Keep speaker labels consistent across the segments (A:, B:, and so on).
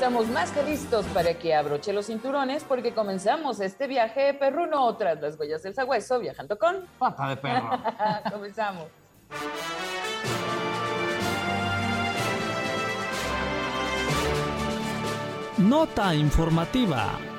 A: Estamos más que listos para que abroche los cinturones porque comenzamos este viaje perruno tras las huellas del sabueso viajando con
B: pata de perro.
A: comenzamos.
C: Nota informativa.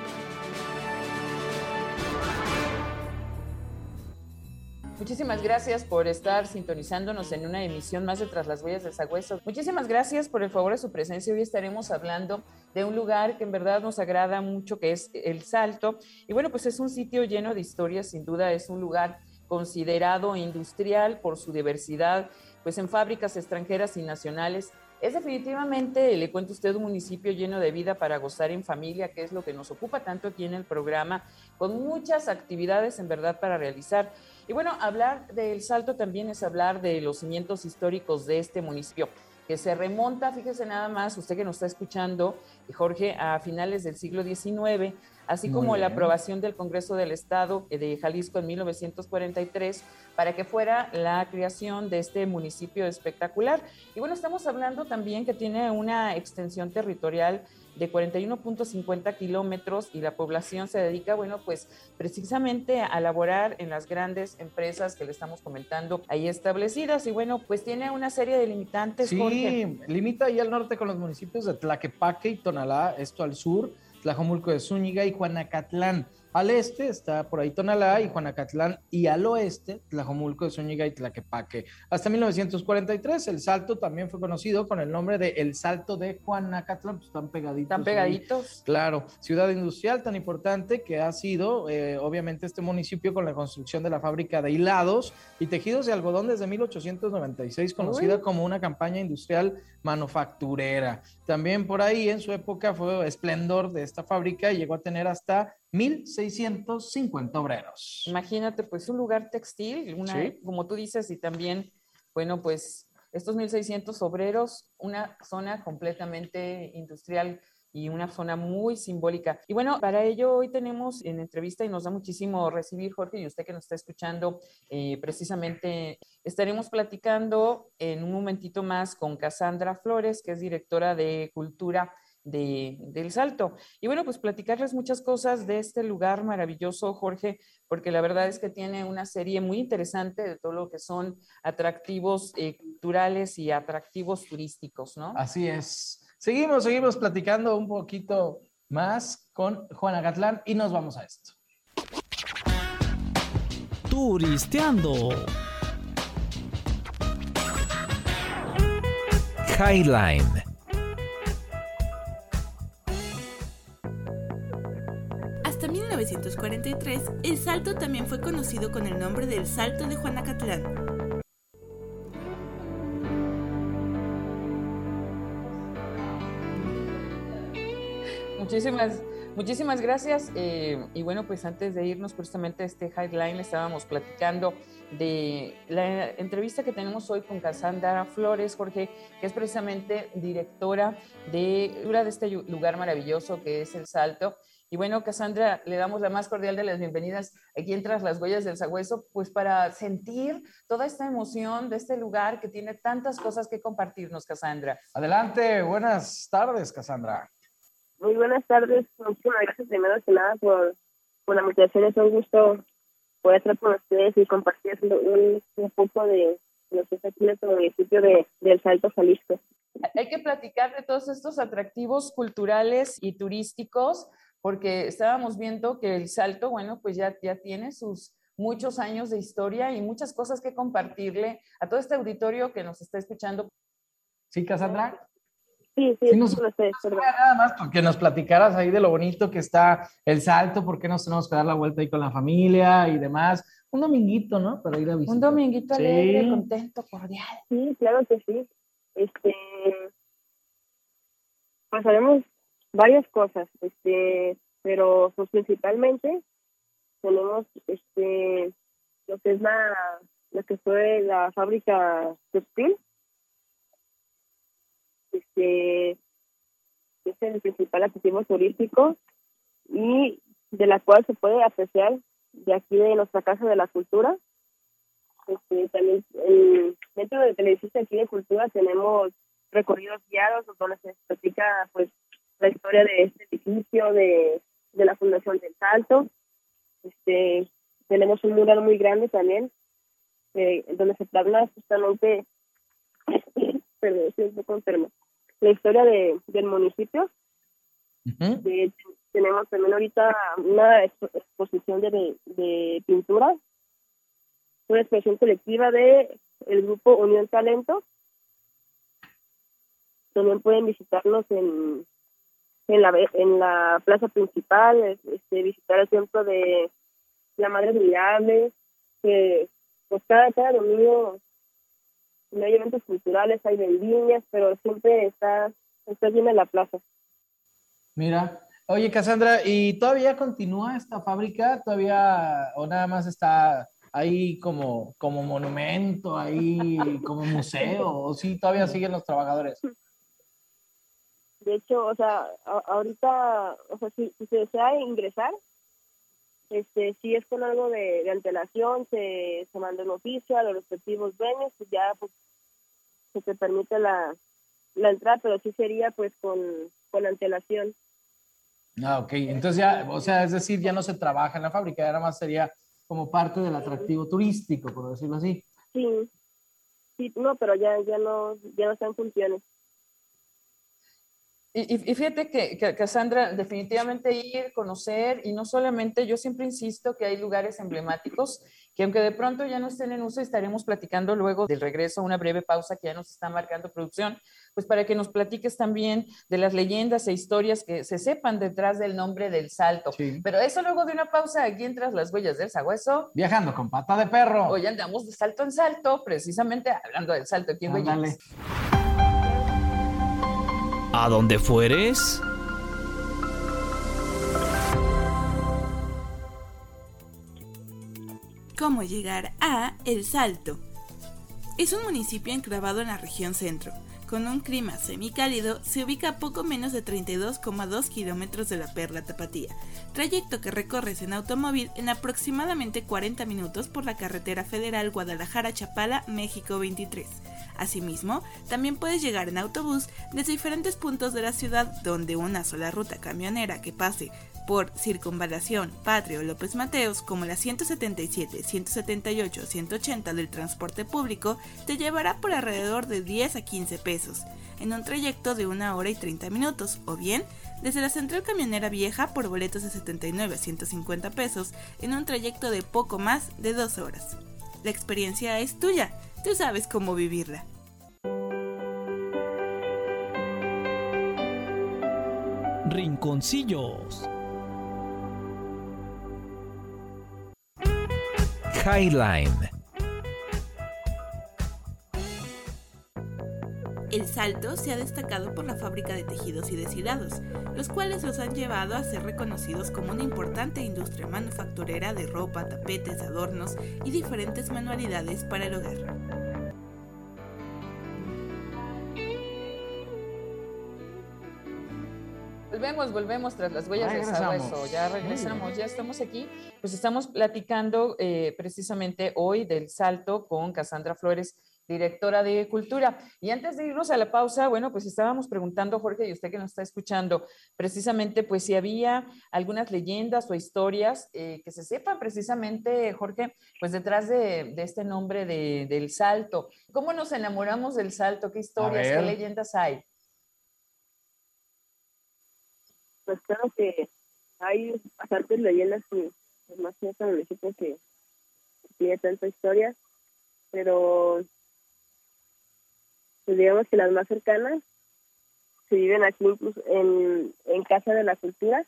A: Muchísimas gracias por estar sintonizándonos en una emisión más de Tras las Huellas del Sagüeso. Muchísimas gracias por el favor de su presencia. Hoy estaremos hablando de un lugar que en verdad nos agrada mucho, que es El Salto. Y bueno, pues es un sitio lleno de historias, sin duda es un lugar considerado industrial por su diversidad, pues en fábricas extranjeras y nacionales es definitivamente, le cuento a usted, un municipio lleno de vida para gozar en familia, que es lo que nos ocupa tanto aquí en el programa, con muchas actividades en verdad para realizar. Y bueno, hablar del Salto también es hablar de los cimientos históricos de este municipio, que se remonta, fíjese nada más, usted que nos está escuchando, Jorge, a finales del siglo XIX, así como la aprobación del Congreso del Estado de Jalisco en 1943 para que fuera la creación de este municipio espectacular. Y bueno, estamos hablando también que tiene una extensión territorial de 41.50 kilómetros y la población se dedica, bueno, pues precisamente a laborar en las grandes empresas que le estamos comentando ahí establecidas. Y bueno, pues tiene una serie de limitantes.
B: Sí, limita ahí al norte con los municipios de Tlaquepaque y Tonalá, esto al sur Tlajomulco de Zúñiga y Juanacatlán. Al este está por ahí Tonalá y Juanacatlán y al oeste Tlajomulco de Zúñiga y Tlaquepaque. Hasta 1943 el Salto también fue conocido con el nombre de El Salto de Juanacatlán, pues están pegaditos.
A: Están pegaditos.
B: Claro, ciudad industrial tan importante que ha sido eh, obviamente este municipio con la construcción de la fábrica de hilados y tejidos de algodón desde 1896, conocida como una campaña industrial manufacturera. También por ahí en su época fue esplendor de esta fábrica y llegó a tener hasta 1.650 obreros.
A: Imagínate, pues un lugar textil, una, como tú dices, y también, bueno, pues estos 1.600 obreros, una zona completamente industrial y una zona muy simbólica. Y bueno, para ello hoy tenemos en entrevista y nos da muchísimo recibir, Jorge, y usted que nos está escuchando, eh, precisamente estaremos platicando en un momentito más con Cassandra Flores, que es directora de Cultura de, del Salto. Y bueno, pues platicarles muchas cosas de este lugar maravilloso, Jorge, porque la verdad es que tiene una serie muy interesante de todo lo que son atractivos eh, culturales y atractivos turísticos, ¿no?
B: Así es. Seguimos, seguimos platicando un poquito más con Juana Gatlán y nos vamos a esto.
C: Turisteando.
D: Highline
E: 1943, el salto también fue conocido con el nombre del Salto de Juanacatlán.
A: Muchísimas, muchísimas gracias. Eh, y bueno, pues antes de irnos justamente a este Highline, estábamos platicando de la entrevista que tenemos hoy con Cassandra Flores, Jorge, que es precisamente directora de, de este lugar maravilloso que es El Salto. Y bueno, Cassandra, le damos la más cordial de las bienvenidas aquí en Tras las Huellas del Sagüeso, pues para sentir toda esta emoción de este lugar que tiene tantas cosas que compartirnos, Cassandra.
B: Adelante, buenas tardes, Cassandra.
F: Muy buenas tardes, muchísimas gracias primero que nada por, por la invitación, es un gusto poder estar con ustedes y compartir un, un poco de lo que está aquí en este municipio de, de El Salto, Jalisco.
A: Hay que platicar de todos estos atractivos culturales y turísticos porque estábamos viendo que el salto, bueno, pues ya, ya tiene sus muchos años de historia y muchas cosas que compartirle a todo este auditorio que nos está escuchando.
B: ¿Sí, Cassandra?
F: Sí, sí, sí nos,
B: lo sé, nada más porque nos platicaras ahí de lo bonito que está el salto, por qué nos tenemos que dar la vuelta ahí con la familia y demás. Un dominguito, ¿no? Para ir a visitar.
A: Un dominguito alegre, contento, cordial.
F: Sí, claro que sí. Este, haremos varias cosas. Este, pero pues principalmente tenemos este lo que es la lo que fue la fábrica textil este es el principal atractivo turístico y de la cual se puede apreciar de aquí de nuestra casa de la cultura este, también el, dentro del edificio aquí de cultura tenemos recorridos guiados donde se explica pues la historia de este edificio de, de la fundación del Salto. Este tenemos un mural muy grande también eh, donde se plasma justamente perdón, estoy un poco la historia de, del municipio. Tenemos también ahorita una exposición de, de pintura una expresión colectiva de el grupo Unión Talento. También pueden visitarnos en en la en la plaza principal, este, visitar el templo de la Madre Admirable, que pues cada, cada domingo no hay eventos culturales, hay vendimias, pero siempre está, está llena la plaza.
B: Mira, oye Cassandra, ¿y todavía continúa esta fábrica? ¿Todavía o nada más está ahí como, como monumento, ahí como museo, o sí todavía siguen los trabajadores?
F: De hecho, o sea, ahorita, o sea, si, se desea ingresar, este, si es con algo de, antelación, se, se manda un oficio a los respectivos dueños, y ya pues se te permite la, la entrada, pero sí sería pues con, con antelación.
B: Ah, ok. Entonces ya, o sea, es decir, ya no se trabaja en la fábrica, ahora más sería como parte del atractivo turístico, por decirlo así.
F: Sí, sí, no, pero ya, ya no, ya no están funciones.
A: Y, y, fíjate que, que, Cassandra, definitivamente ir, conocer, y no solamente, yo siempre insisto que hay lugares emblemáticos que aunque de pronto ya no estén en uso, estaremos platicando luego del regreso, una breve pausa que ya nos está marcando producción, pues para que nos platiques también de las leyendas e historias que se sepan detrás del nombre del salto. Pero eso luego de una pausa aquí entras las huellas del sagüeso.
B: Viajando con pata de perro.
A: Hoy andamos de salto en salto, precisamente hablando del salto aquí en Huellas.
C: ¿A dónde fueres?
E: ¿Cómo llegar a El Salto? Es un municipio enclavado en la región centro. Con un clima semicálido, se ubica a poco menos de 32,2 kilómetros de la Perla Tapatía, trayecto que recorres en automóvil en aproximadamente 40 minutos por la carretera federal Guadalajara-Chapala, México 23 Asimismo, también puedes llegar en autobús desde diferentes puntos de la ciudad donde una sola ruta camionera que pase por Circunvalación, Patria o López Mateos, como la 177, 178, 180 del transporte público, te llevará por alrededor de 10 a 15 pesos, en un trayecto de una hora y 30 minutos, o bien desde la central camionera vieja por boletos de 79 a 150 pesos, en un trayecto de poco más de 2 horas. La experiencia es tuya Tú sabes cómo vivirla.
C: Rinconcillos.
D: Highline.
E: El Salto se ha destacado por la fábrica de tejidos y deshilados, los cuales los han llevado a ser reconocidos como una importante industria manufacturera de ropa, tapetes, adornos y diferentes manualidades para el hogar.
A: Volvemos, volvemos tras las huellas de sabueso. Ya regresamos, ya estamos aquí. Pues estamos platicando eh, precisamente hoy del salto con Cassandra Flores, directora de Cultura. Y antes de irnos a la pausa, bueno, pues estábamos preguntando, Jorge, y usted que nos está escuchando, precisamente, pues si había algunas leyendas o historias eh, que se sepan precisamente, Jorge, pues detrás de, este nombre de, del salto. ¿Cómo nos enamoramos del salto? ¿Qué historias, qué leyendas hay?
F: Pues claro que hay bastantes leyendas que más que el municipio que tiene tanta historia, pero pues digamos que las más cercanas se viven aquí incluso en, en Casa de la Cultura.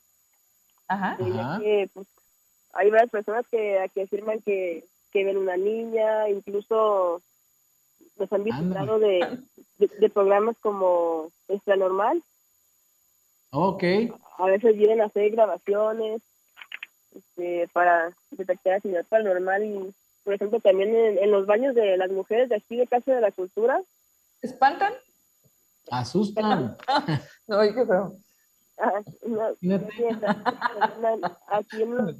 F: Ajá. Que, pues, hay varias personas que, que afirman que, que ven una niña, incluso nos han visitado de, de, programas como Extra Normal.
B: Ok.
F: A veces vienen a hacer grabaciones este, para detectar actividad paranormal y, por ejemplo, también en, los baños de las mujeres de aquí de Casa de la Cultura.
A: ¿Espantan?
B: Asustan.
A: no, qué feo.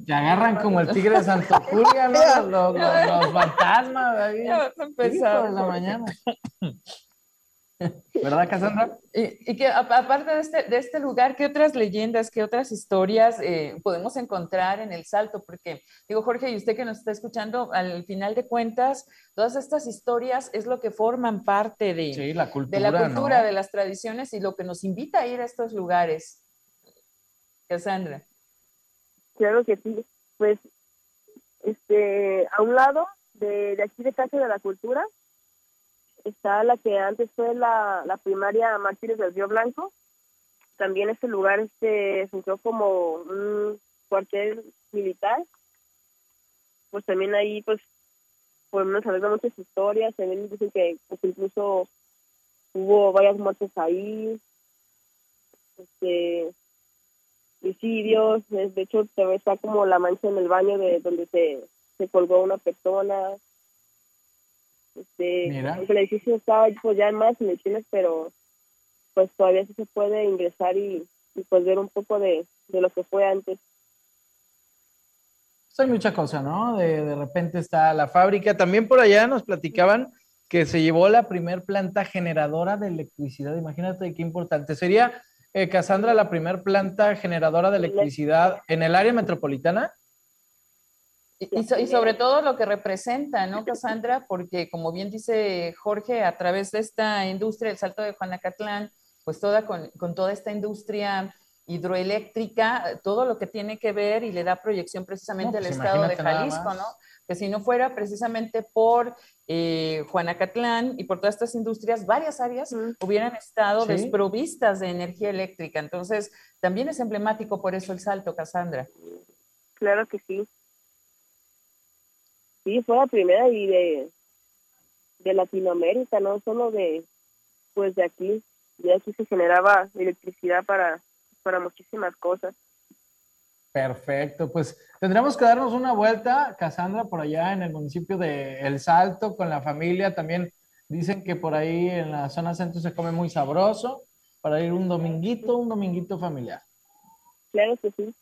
B: Te agarran como el tigre de Santo Julia, ¿no? Los, los, fantasmas ahí. Ya de la mañana. ¿Verdad, Cassandra?
A: Y, que aparte de este, de este lugar, ¿qué otras leyendas, qué otras historias eh, podemos encontrar en el Salto? Porque, digo, Jorge, y usted que nos está escuchando, al final de cuentas, todas estas historias es lo que forman parte de,
B: la cultura,
A: de, la cultura de las tradiciones y lo que nos invita a ir a estos lugares. Cassandra.
F: Claro que sí. Pues, este, a un lado de, de aquí de Casa de la Cultura, está la que antes fue la, la primaria Mártires del Río Blanco. También este lugar este funcionó como un cuartel militar. Pues también ahí pues podemos saber muchas historias. También dicen que pues, incluso hubo varias muertes ahí. Este suicidios, de hecho está como la mancha en el baño de donde se, se colgó una persona, este, el edificio estaba pues, ya en más dimensiones, pero pues todavía sí se puede ingresar y, pues ver un poco de, lo que fue antes.
B: Pues hay mucha cosa, ¿no? De, de repente está la fábrica. También por allá nos platicaban que se llevó la primer planta generadora de electricidad. Imagínate qué importante. ¿Sería, eh, Cassandra, la primer planta generadora de electricidad en el área metropolitana?
A: Y, sobre todo lo que representa, ¿no, Cassandra? Porque como bien dice Jorge, a través de esta industria, el salto de Juanacatlán, pues toda con, toda esta industria hidroeléctrica, todo lo que tiene que ver y le da proyección precisamente al pues estado de Jalisco, ¿no? Que si no fuera precisamente por eh, Juanacatlán y por todas estas industrias, varias áreas hubieran estado desprovistas de energía eléctrica. Entonces, también es emblemático por eso el salto, Cassandra.
F: Claro que sí. Sí, fue la primera y de, de Latinoamérica, no solo de, pues de aquí. De aquí se generaba electricidad para, para muchísimas cosas.
B: Perfecto, pues tendremos que darnos una vuelta, Cassandra, por allá en el municipio de El Salto con la familia. También dicen que por ahí en la zona centro se come muy sabroso para ir un dominguito, un dominguito familiar.
F: Claro que sí.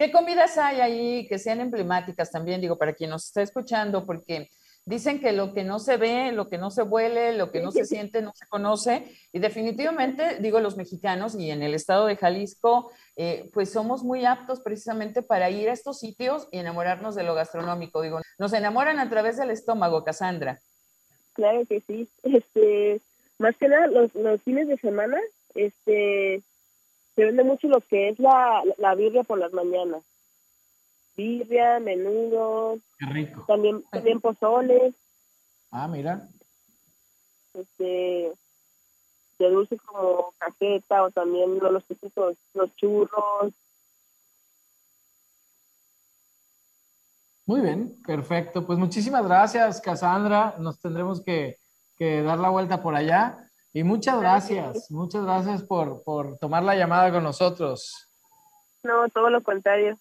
A: ¿Qué comidas hay ahí que sean emblemáticas también, digo, para quien nos está escuchando? Porque dicen que lo que no se ve, lo que no se huele, lo que no se siente, no se conoce. Y definitivamente, digo, los mexicanos y en el estado de Jalisco, eh, pues somos muy aptos precisamente para ir a estos sitios y enamorarnos de lo gastronómico. Digo, nos enamoran a través del estómago, Cassandra.
F: Claro que sí. Este, más que nada, los, los fines de semana, este, se vende mucho lo que es la, la birria por las mañanas. Birria, menudo.
B: Qué rico.
F: También, también pozoles.
B: Ah, mira.
F: Este, de dulce como cajeta o también los típicos, los churros.
B: Muy bien, perfecto. Pues muchísimas gracias, Cassandra. Nos tendremos que, que dar la vuelta por allá. Y muchas gracias, muchas gracias por, por tomar la llamada con nosotros.
F: No, todo lo contrario.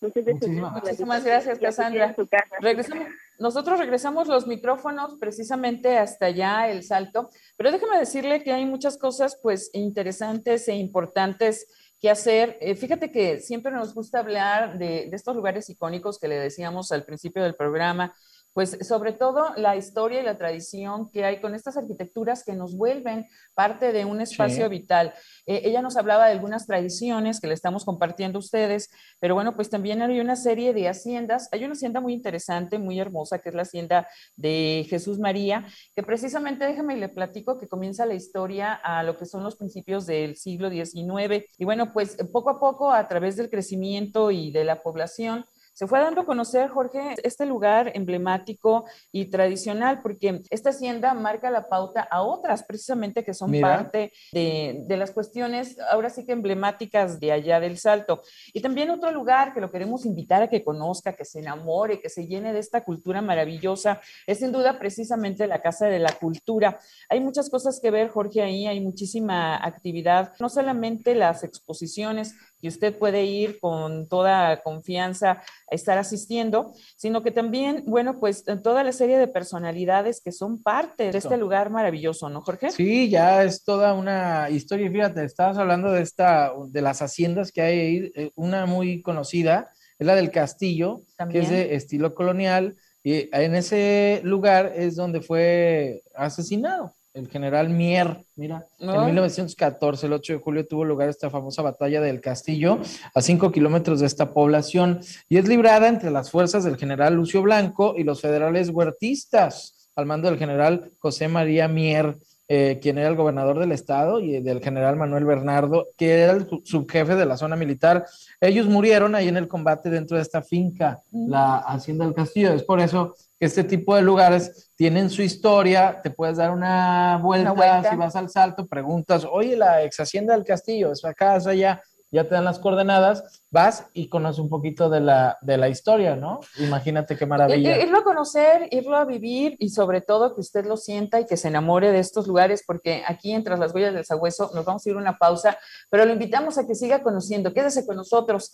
A: Muchísimas, gracias, Cassandra. Regresamos, nosotros regresamos los micrófonos precisamente hasta allá, el salto, pero déjame decirle que hay muchas cosas pues interesantes e importantes que hacer. Eh, fíjate que siempre nos gusta hablar de, de estos lugares icónicos que le decíamos al principio del programa, pues sobre todo la historia y la tradición que hay con estas arquitecturas que nos vuelven parte de un espacio vital. Eh, ella nos hablaba de algunas tradiciones que le estamos compartiendo a ustedes, pero bueno, pues también hay una serie de haciendas. Hay una hacienda muy interesante, muy hermosa, que es la hacienda de Jesús María, que precisamente, déjame y le platico que comienza la historia a lo que son los principios del siglo XIX. Y bueno, pues poco a poco, a través del crecimiento y de la población, se fue dando a conocer, Jorge, este lugar emblemático y tradicional, porque esta hacienda marca la pauta a otras precisamente que son parte de, de, las cuestiones, ahora sí que emblemáticas de allá del Salto. Y también otro lugar que lo queremos invitar a que conozca, que se enamore, que se llene de esta cultura maravillosa, es sin duda precisamente la Casa de la Cultura. Hay muchas cosas que ver, Jorge, ahí hay muchísima actividad, no solamente las exposiciones, que usted puede ir con toda confianza a estar asistiendo, sino que también, bueno, pues toda la serie de personalidades que son parte de este lugar maravilloso, ¿no, Jorge?
B: Sí, ya es toda una historia. Fíjate, estabas hablando de esta, de las haciendas que hay ahí, eh, una muy conocida, es la del Castillo, que es de estilo colonial, y en ese lugar es donde fue asesinado el general Mier, mira, en 1914, el 8 de julio, tuvo lugar esta famosa batalla del Castillo a 5 kilómetros de esta población y es librada entre las fuerzas del general Lucio Blanco y los federales huertistas al mando del general José María Mier. Eh, quien era el gobernador del estado, y del general Manuel Bernardo, que era el subjefe de la zona militar. Ellos murieron ahí en el combate dentro de esta finca, la Hacienda del Castillo. Es por eso que este tipo de lugares tienen su historia, te puedes dar una vuelta, si vas al salto, preguntas, oye, la ex Hacienda del Castillo, es acá, es allá ya te dan las coordenadas, vas y conoces un poquito de la, de la historia, ¿no? Imagínate qué maravilla.
A: Irlo a conocer, irlo a vivir y sobre todo que usted lo sienta y que se enamore de estos lugares, porque aquí en Tras las Huellas del Sagüeso nos vamos a ir una pausa, pero lo invitamos a que siga conociendo. Quédese con nosotros.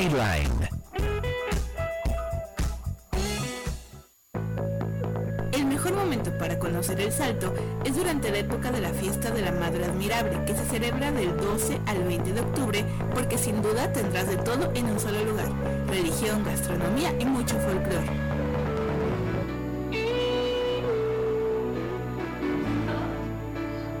E: Highline. momento para conocer el salto es durante la época de la fiesta de la Madre Admirable, que se celebra del 12 al 20 de octubre, porque sin duda tendrás de todo en un solo lugar, religión, gastronomía y mucho folclore.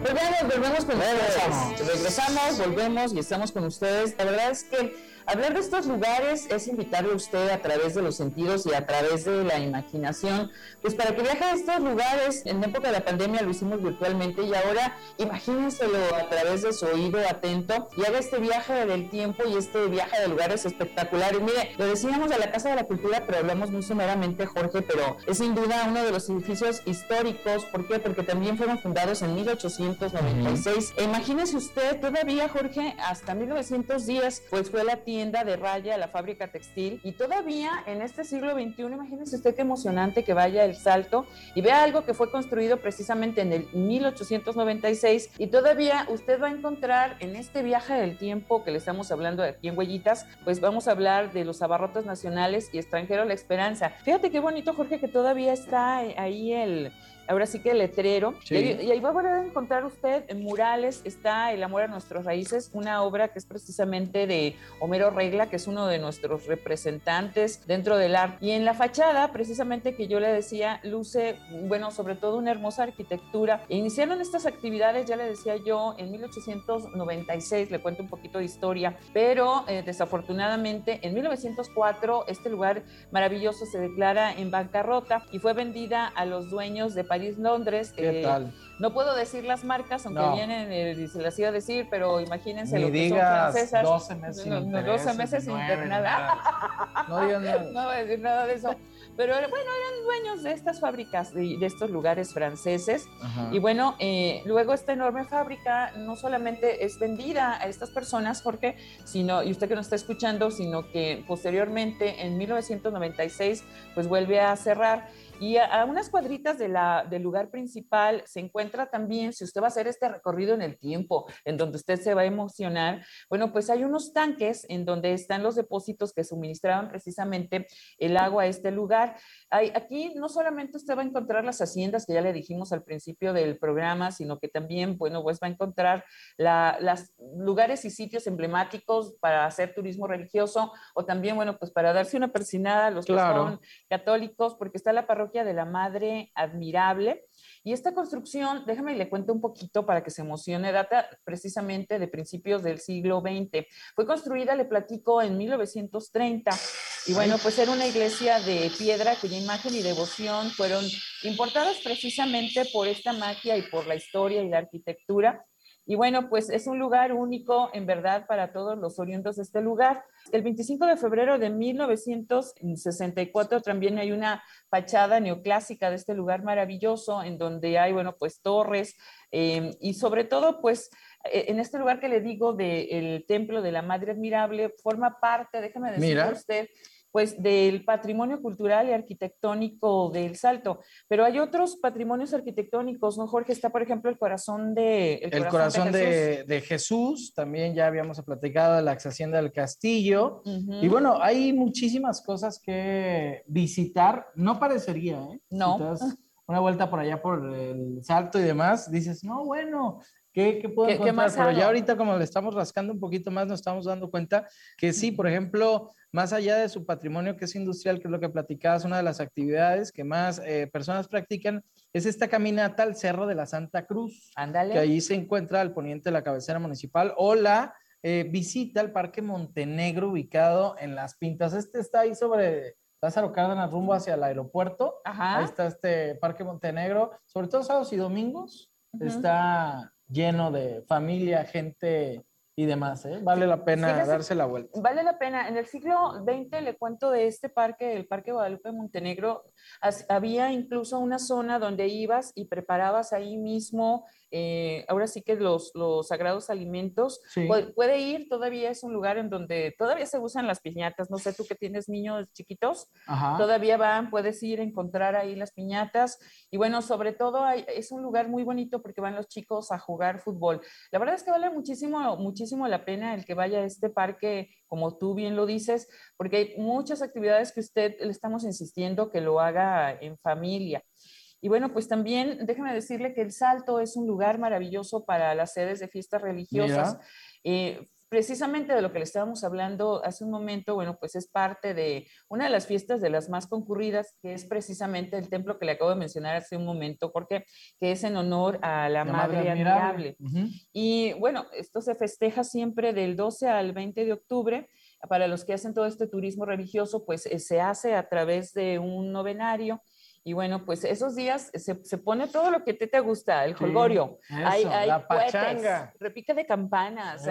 A: Volvemos, volvemos con ustedes. Regresamos, volvemos y estamos con ustedes. La verdad es que Hablar de estos lugares es invitarle a usted a través de los sentidos y a través de la imaginación, pues para que viaje a estos lugares. En época de la pandemia lo hicimos virtualmente y ahora imagínenselo a través de su oído atento y haga este viaje del tiempo y este viaje de lugares espectaculares. Mire, lo decíamos de la Casa de la Cultura, pero hablamos muy sumeramente, Jorge, pero es sin duda uno de los edificios históricos. ¿Por qué? Porque también fueron fundados en 1896. Imagínese usted, todavía, Jorge, hasta 1910, pues fue la tienda de raya, la fábrica textil, y todavía en este siglo XXI, imagínese usted qué emocionante que vaya el salto y vea algo que fue construido precisamente en el 1896 y todavía usted va a encontrar en este viaje del tiempo que le estamos hablando aquí en Huellitas, pues vamos a hablar de los abarrotes nacionales y extranjeros La Esperanza. Fíjate qué bonito, Jorge, que todavía está ahí el ahora sí que letrero. Y, ahí va a poder encontrar usted en murales, está El amor a nuestras raíces, una obra que es precisamente de Homero Regla, que es uno de nuestros representantes dentro del arte. Y en la fachada, precisamente que yo le decía, luce, bueno, sobre todo una hermosa arquitectura. E iniciaron estas actividades, ya le decía yo, en 1896, le cuento un poquito de historia, pero eh, desafortunadamente en 1904 este lugar maravilloso se declara en bancarrota y fue vendida a los dueños de París Londres.
B: ¿Qué eh, tal?
A: No puedo decir las marcas, aunque vienen, eh, se las iba a decir, pero imagínense
B: lo
A: que
B: son francesas. 12 meses
A: no, sin 12 meses sin nada.
B: No digan nada.
A: No voy a decir nada de eso. Pero bueno, eran dueños de estas fábricas, de, de estos lugares franceses. Y bueno, eh, luego esta enorme fábrica no solamente es vendida a estas personas, Jorge, sino, y usted que nos está escuchando, sino que posteriormente, en 1996, pues vuelve a cerrar. Y a, unas cuadritas de la, del lugar principal se encuentra también, si usted va a hacer este recorrido en el tiempo, en donde usted se va a emocionar, bueno, pues hay unos tanques en donde están los depósitos que suministraban precisamente el agua a este lugar. Hay, aquí no solamente usted va a encontrar las haciendas que ya le dijimos al principio del programa, sino que también, bueno, pues va a encontrar los lugares y sitios emblemáticos para hacer turismo religioso o también, bueno, pues para darse una persinada a los que son católicos, porque está la parroquia de la Madre Admirable. Y esta construcción, déjame le cuento un poquito para que se emocione, data precisamente de principios del siglo XX. Fue construida, le platico, en 1930 Y bueno, pues era una iglesia de piedra cuya imagen y devoción fueron importadas precisamente por esta magia y por la historia y la arquitectura. Y bueno, pues es un lugar único en verdad para todos los oriundos de este lugar. El 25 de febrero de 1964 también hay una fachada neoclásica de este lugar maravilloso en donde hay, bueno, pues torres eh, y sobre todo, pues e, en este lugar que le digo del Templo de la Madre Admirable, forma parte, déjame decirle usted, pues del patrimonio cultural y arquitectónico del Salto. Pero hay otros patrimonios arquitectónicos, ¿no, Jorge? Está, por ejemplo, el corazón de...
B: El, corazón, de, Jesús. también ya habíamos platicado de la ex hacienda del Castillo. Y bueno, hay muchísimas cosas que visitar. No parecería, ¿eh?
A: No.
B: una vuelta por allá por el Salto y demás, dices, no, bueno, ¿Qué, qué puedo encontrar? Pero ya ahorita como le estamos rascando un poquito más, nos estamos dando cuenta que sí, por ejemplo, más allá de su patrimonio que es industrial, que es lo que platicabas, una de las actividades que más eh, personas practican es esta caminata al Cerro de la Santa Cruz.
A: Ándale.
B: Que ahí se encuentra al poniente de la cabecera municipal o la eh, visita al Parque Montenegro ubicado en Las Pintas. Este está ahí sobre Lázaro Cárdenas rumbo hacia el aeropuerto.
A: Ajá.
B: Ahí está este Parque Montenegro, sobre todo sábados y domingos. Está lleno de familia, gente y demás, ¿eh? Vale la pena darse la vuelta.
A: Vale la pena. En el siglo XX le cuento de este parque, el Parque Guadalupe Montenegro, había incluso una zona donde ibas y preparabas ahí mismo eh, ahora sí que los, los sagrados alimentos, puede, ir, todavía es un lugar en donde todavía se usan las piñatas, no sé, tú que tienes niños chiquitos, todavía van, puedes ir a encontrar ahí las piñatas. Y bueno, sobre todo es un lugar muy bonito porque van los chicos a jugar fútbol. La verdad es que vale muchísimo, muchísimo la pena el que vaya a este parque, como tú bien lo dices, porque hay muchas actividades que usted le estamos insistiendo que lo haga en familia. Y bueno, pues también déjeme decirle que el Salto es un lugar maravilloso para las sedes de fiestas religiosas. Eh, precisamente de lo que le estábamos hablando hace un momento, bueno, pues es parte de una de las fiestas de las más concurridas, que es precisamente el templo que le acabo de mencionar hace un momento, porque que es en honor a la, Madre, Admirable. Y bueno, esto se festeja siempre del 12 al 20 de octubre. Para los que hacen todo este turismo religioso, pues eh, se hace a través de un novenario y bueno, pues esos días se, se pone todo lo que te, te gusta, el jolgorio, hay, hay la pachanga. repique de campanas,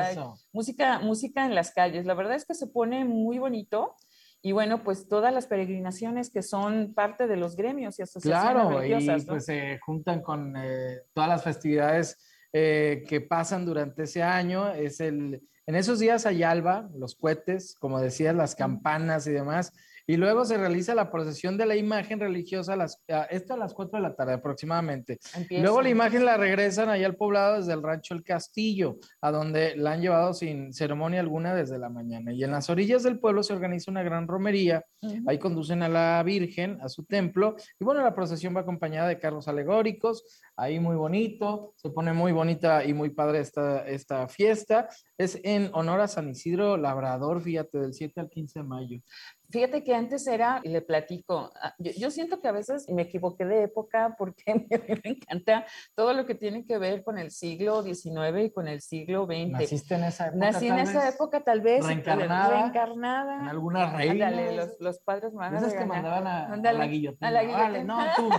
A: música, música en las calles. La verdad es que se pone muy bonito. Y bueno, pues todas las peregrinaciones que son parte de los gremios y asociaciones
B: claro, y pues se juntan con eh, todas las festividades eh, que pasan durante ese año. Es el, en esos días hay alba, los cohetes, como decías, las campanas y demás. Y luego se realiza la procesión de la imagen religiosa, las, esto a las 4 de la tarde aproximadamente. Luego la imagen la regresan allá al poblado desde el rancho El Castillo, a donde la han llevado sin ceremonia alguna desde la mañana. Y en las orillas del pueblo se organiza una gran romería. Ahí conducen a la Virgen a su templo. Y bueno, la procesión va acompañada de carros alegóricos. Ahí muy bonito. Se pone muy bonita y muy padre esta, esta fiesta. Es en honor a San Isidro Labrador, fíjate, del 7 al 15 de mayo.
A: Fíjate que antes era, y le platico, ah, yo, siento que a veces me equivoqué de época porque me, encanta todo lo que tiene que ver con el siglo XIX y con el siglo XX.
B: ¿Naciste en esa época?
A: Nací en esa época tal vez.
B: Reencarnada.
A: Reencarnada.
B: En alguna reina.
A: los, los, padres
B: más. Esas que mandaban a, la guillotina. A la guillotina. no, tú.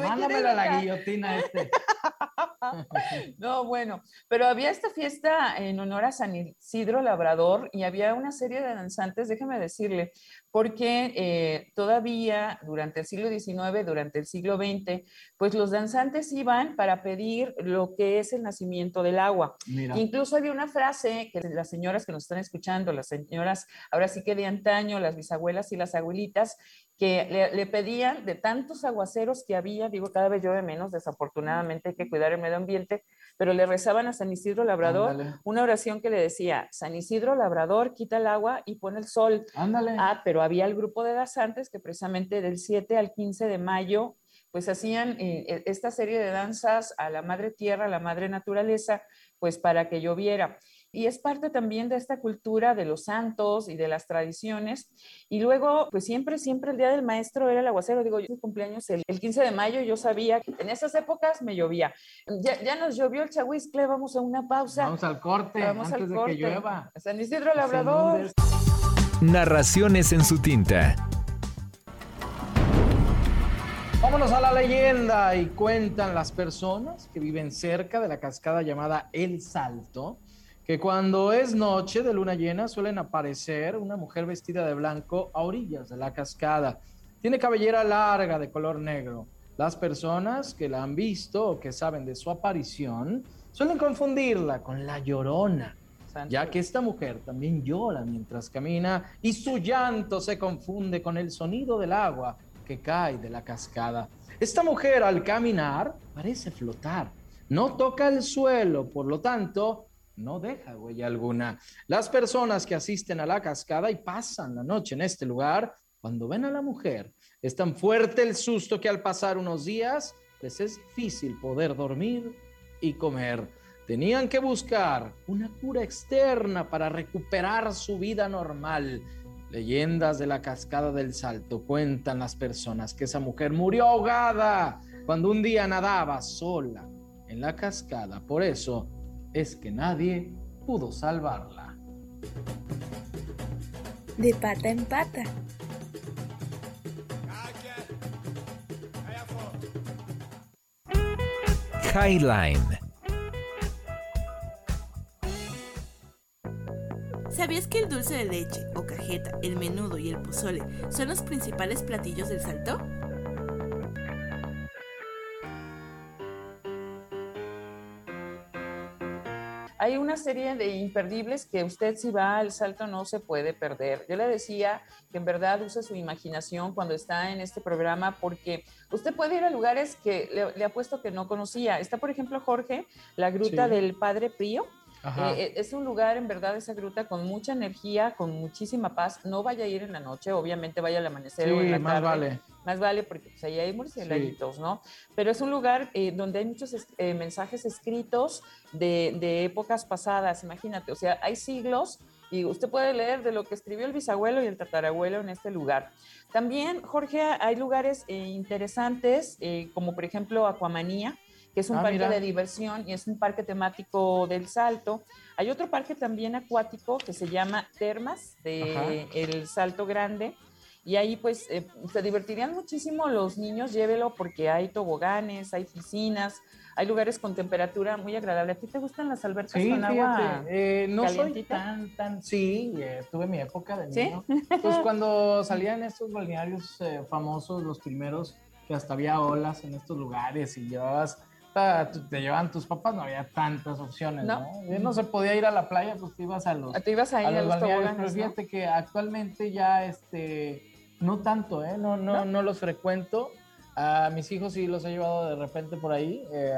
B: Mándamela a la guillotina este.
A: no, bueno, pero había esta fiesta en honor a San Isidro Labrador y había una serie de danzantes, déjeme decirle, porque eh, todavía durante el siglo XIX, durante el siglo XX, pues los danzantes iban para pedir lo que es el nacimiento del agua. Incluso había una frase que las señoras que nos están escuchando, las señoras ahora sí que de antaño, las bisabuelas y las abuelitas, que le, pedían de tantos aguaceros que había, digo, cada vez llueve menos, desafortunadamente hay que cuidar el medio ambiente, pero le rezaban a San Isidro Labrador una oración que le decía, San Isidro Labrador, quita el agua y pone el sol.
B: Ándale.
A: Ah, pero había el grupo de danzantes que precisamente del 7 al 15 de mayo pues hacían eh, e, esta serie de danzas a la madre tierra, a la madre naturaleza, pues para que lloviera y es parte también de esta cultura de los santos y de las tradiciones. Y luego, pues siempre, siempre el Día del Maestro era el aguacero. Digo, yo mi cumpleaños el, 15 de mayo, yo sabía que en esas épocas me llovía. Ya, ya nos llovió el chahuiscle, vamos a una pausa.
B: Vamos al corte, vamos antes al corte. de que llueva.
A: San Isidro Labrador.
D: Narraciones en su tinta.
B: Vámonos a la leyenda y cuentan las personas que viven cerca de la cascada llamada El Salto, que cuando es noche de luna llena suelen aparecer una mujer vestida de blanco a orillas de la cascada. Tiene cabellera larga de color negro. Las personas que la han visto o que saben de su aparición suelen confundirla con la llorona, ya que esta mujer también llora mientras camina y su llanto se confunde con el sonido del agua que cae de la cascada. Esta mujer al caminar parece flotar, no toca el suelo, por lo tanto, no deja huella alguna. Las personas que asisten a la cascada y pasan la noche en este lugar, cuando ven a la mujer, es tan fuerte el susto que al pasar unos días, les es difícil poder dormir y comer. Tenían que buscar una cura externa para recuperar su vida normal. Leyendas de la cascada del salto cuentan las personas que esa mujer murió ahogada cuando un día nadaba sola en la cascada. Por eso es que nadie pudo salvarla.
E: De pata en pata.
D: Highline.
E: ¿Sabías que el dulce de leche o cajeta, el menudo y el pozole son los principales platillos del salto?
A: Hay una serie de imperdibles que usted si va al salto no se puede perder. Yo le decía que en verdad use su imaginación cuando está en este programa porque usted puede ir a lugares que le, le apuesto que no conocía. Está, por ejemplo, Jorge, la gruta
B: Sí.
A: del Padre Prío. Eh, eh, es un lugar, en verdad, esa gruta con mucha energía, con muchísima paz. No vaya a ir en la noche, obviamente vaya al amanecer o en
B: Sí,
A: la
B: más
A: tarde.
B: vale.
A: Más vale porque pues, ahí hay murciélaguitos, ¿no? Pero es un lugar eh, donde hay muchos es- eh, mensajes escritos de, de épocas pasadas, imagínate, o sea, hay siglos y usted puede leer de lo que escribió el bisabuelo y el tatarabuelo en este lugar. También, Jorge, hay lugares eh, interesantes, eh, como por ejemplo Aquamanía, que es un
B: Ah,
A: parque
B: mira.
A: de diversión y es un parque temático del Salto. Hay otro parque también acuático que se llama Termas de El Salto Grande. Y ahí pues eh, se divertirían muchísimo los niños, llévelo porque hay toboganes, hay piscinas, hay lugares con temperatura muy agradable. ¿A ti te gustan las albercas
B: Sí,
A: con agua?
B: fíjate, eh, no soy
A: calientita?
B: tan, tan, sí, eh, tuve mi época de
A: ¿Sí?
B: niño. Pues cuando salían estos balnearios eh, famosos, los primeros, que hasta había olas en estos lugares y llevabas, te llevaban tus papás, no había tantas opciones,
A: No.
B: ¿no? No se podía ir a la playa, pues te ibas a los,
A: ¿A ti ibas
B: a
A: a
B: los
A: los
B: balnearios, pero
A: toboganes, no?
B: fíjate que actualmente ya, este, no tanto, ¿eh? No, no,
A: ¿No?
B: no los frecuento. A mis hijos sí los he llevado de repente por ahí, eh,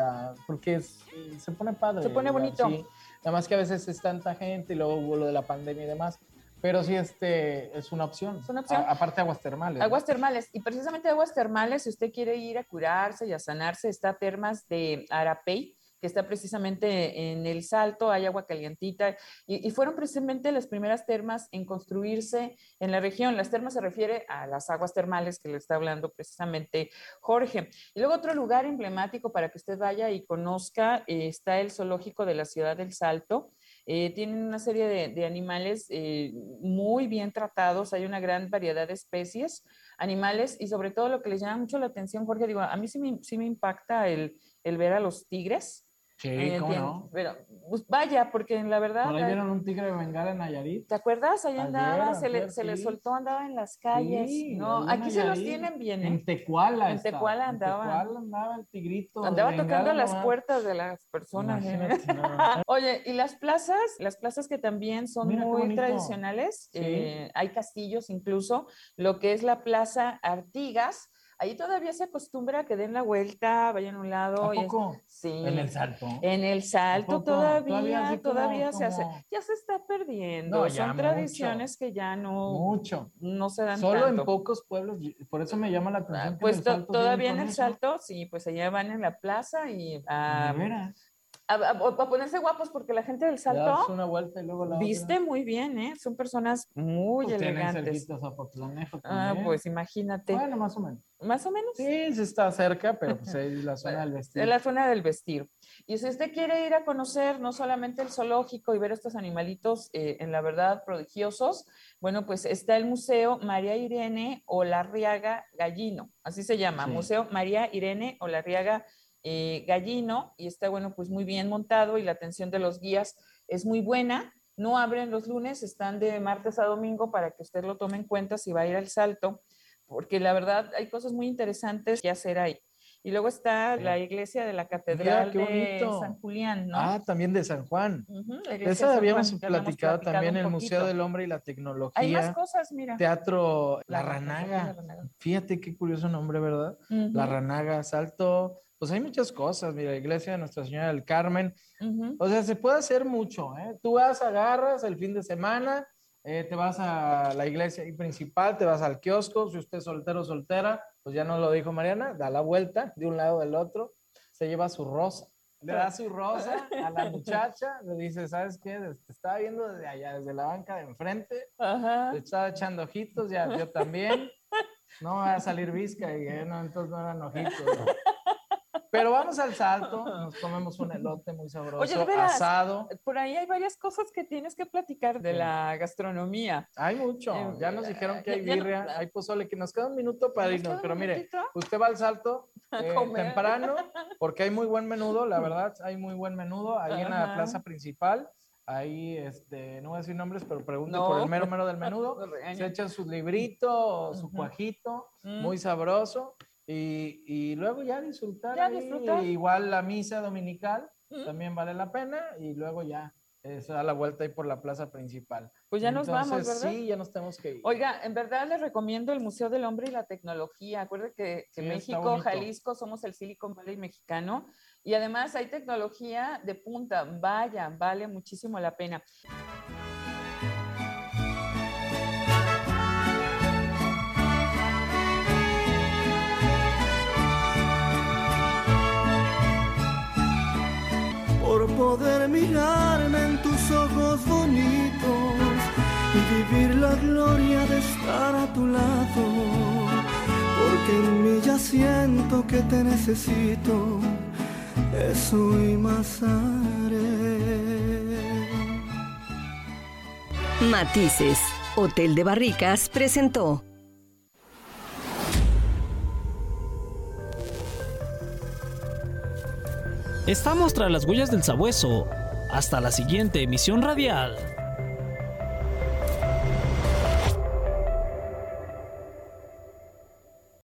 B: porque es- se pone padre.
A: Se pone bonito.
B: sí. Nada más que a veces es tanta gente y luego hubo lo de la pandemia y demás. Pero sí, este es una opción.
A: Es una opción.
B: A- aparte aguas termales. ¿no?
A: Aguas termales. Y precisamente aguas termales, si usted quiere ir a curarse y a sanarse, está Termas de Arapey, que está precisamente en el Salto, hay agua calientita. Y, y fueron precisamente las primeras termas en construirse en la región. Las termas se refiere a las aguas termales que le está hablando precisamente Jorge. Y luego otro lugar emblemático para que usted vaya y conozca eh, está el zoológico de la ciudad del Salto. Eh, tienen una serie de, animales eh, muy bien tratados, hay una gran variedad de especies, animales y sobre todo lo que les llama mucho la atención, Jorge, digo, a mí sí me, sí me impacta el ver a los tigres.
B: Sí, cómo no.
A: Pero, pues vaya, porque en la verdad...
B: Por ahí vieron un tigre de Bengala en Nayarit.
A: ¿Te acuerdas? Ahí andaba, se, le, se le soltó, andaba en las calles.
B: Sí,
A: no, aquí se los tienen bien, ¿eh?
B: En Tecuala.
A: En. Tecuala andaba.
B: En Tecuala andaba el tigrito.
A: Andaba
B: Bengala
A: tocando las puertas de las personas. ¿eh?
B: No.
A: Oye, y las plazas, las plazas que también son
B: Mira
A: muy tradicionales,
B: Sí.
A: eh, hay castillos incluso, lo que es la Plaza Artigas, ahí todavía se acostumbra a que den la vuelta, vayan a un lado.
B: ¿A
A: y
B: poco?
A: sí.
B: En el salto.
A: En el salto todavía,
B: Todavía
A: se hace. Ya se está perdiendo.
B: No,
A: Son
B: mucho.
A: tradiciones que ya no,
B: Mucho.
A: no se dan
B: Solo
A: tanto.
B: en pocos pueblos, y por eso me llama la
A: Ah,
B: atención. que en
A: Pues todavía en el
B: eso.
A: salto, sí, pues allá van en la plaza y a, ponerse guapos porque la gente del salto
B: una vuelta y luego la
A: viste muy bien, ¿eh? Son personas muy pues elegantes. Ah, pues imagínate.
B: Bueno, más o menos.
A: Más o menos.
B: Sí, sí está cerca, pero pues es la zona del vestir.
A: Es la zona del vestir. Y si usted quiere ir a conocer no solamente el zoológico y ver estos animalitos eh, en la verdad prodigiosos, bueno, pues está el Museo María Irene Olarriaga Gallino, así se llama, Museo María Irene Olarriaga eh, gallino y está, bueno, pues muy bien montado y la atención de los guías es muy buena. No abren los lunes, están de martes a domingo para que usted lo tome en cuenta si va a ir al salto, porque la verdad hay cosas muy interesantes que hacer ahí. Y luego está la iglesia de la Catedral de San Julián, ¿no?
B: Ah, también de San Juan. Esa habíamos platicado, también el Museo del Hombre y la Tecnología.
A: Hay más cosas, mira.
B: Teatro La, Ranaga. Fíjate qué curioso nombre, ¿verdad? La Ranaga, Salto pues hay muchas cosas, mira, iglesia de Nuestra Señora del Carmen. O sea, se puede hacer mucho, ¿eh? Tú vas, agarras el fin de semana, eh, te vas a la iglesia principal, te vas al kiosco, si usted es soltero o soltera, pues ya no lo dijo Mariana, da la vuelta de un lado del otro, se lleva su rosa, le da su rosa a la muchacha, le dice, ¿sabes qué? Te estaba viendo desde allá, desde la banca de enfrente, te estaba echando ojitos, ya yo también, no va a salir visca, y eh, no, entonces no eran ojitos. Pero vamos al salto, nos comemos un elote muy sabroso, asado.
A: Por ahí hay varias cosas que tienes que platicar de la gastronomía.
B: Hay mucho, eh, ya nos dijeron que hay birria, hay pozole, que nos queda un minuto para irnos, pero mire, usted va al salto eh, temprano, porque hay muy buen menudo, la verdad, hay muy buen menudo ahí en la plaza principal. Ahí, este, no voy a decir nombres, pero pregunto por el mero mero del menudo. Se echan su librito, su cuajito, mm. muy sabroso. Y, y luego ya disfrutar. igual la misa dominical también vale la pena y luego ya se da la vuelta ahí por la plaza principal.
A: Pues ya nos vamos, ¿verdad?
B: Sí, ya nos tenemos que ir.
A: Oiga, en verdad les recomiendo el Museo del Hombre y la Tecnología. Acuérdense que, que México, Jalisco, somos el Silicon Valley mexicano y además hay tecnología de punta. Vaya, vale muchísimo la pena. Poder mirarme en tus ojos bonitos y vivir la gloria de estar a tu lado. Porque en mí ya siento que te necesito, eso y más haré.
G: Matices, Hotel de Barricas presentó.
C: Estamos tras las huellas del sabueso. Hasta la siguiente emisión radial.